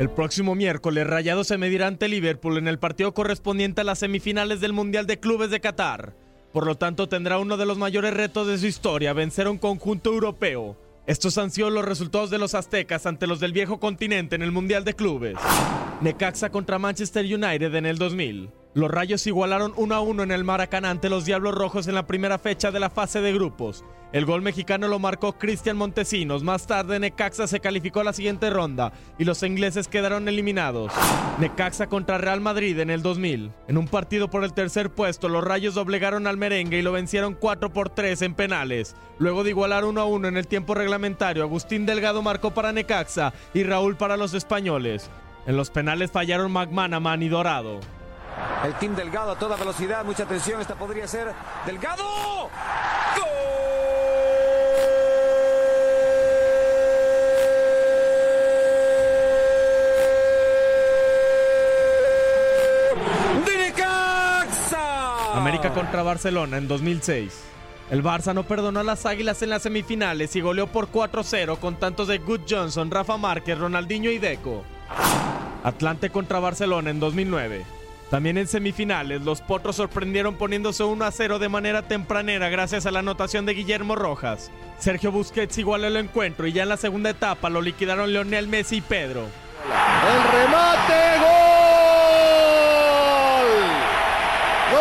El próximo miércoles, Rayados se medirá ante Liverpool en el partido correspondiente a las semifinales del Mundial de Clubes de Qatar. Por lo tanto, tendrá uno de los mayores retos de su historia, vencer a un conjunto europeo. Estos han sido los resultados de los aztecas ante los del viejo continente en el Mundial de Clubes. Necaxa contra Manchester United en el 2000. Los Rayos igualaron 1 a 1 en el Maracaná ante los Diablos Rojos en la primera fecha de la fase de grupos. El gol mexicano lo marcó Cristian Montesinos. Más tarde, Necaxa se calificó a la siguiente ronda y los ingleses quedaron eliminados. Necaxa contra Real Madrid en el 2000. En un partido por el tercer puesto, los Rayos doblegaron al merengue y lo vencieron 4 por 3 en penales. Luego de igualar 1 a 1 en el tiempo reglamentario, Agustín Delgado marcó para Necaxa y Raúl para los españoles. En los penales fallaron McManaman y Dorado. El team Delgado a toda velocidad, mucha atención, esta podría ser Delgado. ¡Gol! América contra Barcelona en 2006. El Barça no perdonó a las Águilas en las semifinales y goleó por 4-0 con tantos de Good Johnson, Rafa Márquez, Ronaldinho y Deco. Atlante contra Barcelona en 2009. También en semifinales, los Potros sorprendieron poniéndose 1 a 0 de manera tempranera gracias a la anotación de Guillermo Rojas. Sergio Busquets igualó el encuentro y ya en la segunda etapa lo liquidaron Leonel Messi y Pedro. El remate, gol. Gol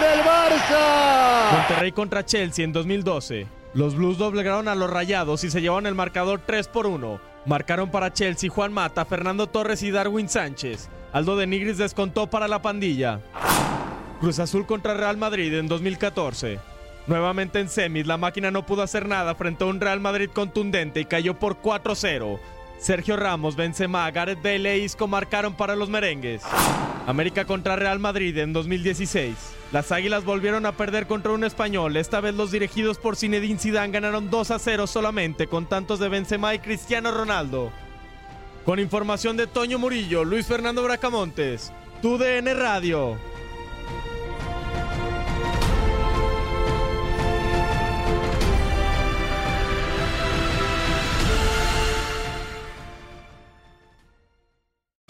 del Barça. Monterrey contra Chelsea en 2012. Los Blues doblegaron a los Rayados y se llevaron el marcador 3 por 1. Marcaron para Chelsea Juan Mata, Fernando Torres y Darwin Sánchez. Aldo de Nigris descontó para la pandilla. Cruz Azul contra Real Madrid en 2014. Nuevamente en semis, la máquina no pudo hacer nada frente a un Real Madrid contundente y cayó por 4-0. Sergio Ramos, Benzema, Gareth Bale e Isco marcaron para los merengues. América contra Real Madrid en 2016. Las Águilas volvieron a perder contra un español. Esta vez los dirigidos por Zinedine Zidane ganaron 2 a 0 solamente con tantos de Benzema y Cristiano Ronaldo. Con información de Toño Murillo, Luis Fernando Bracamontes, TUDN Radio.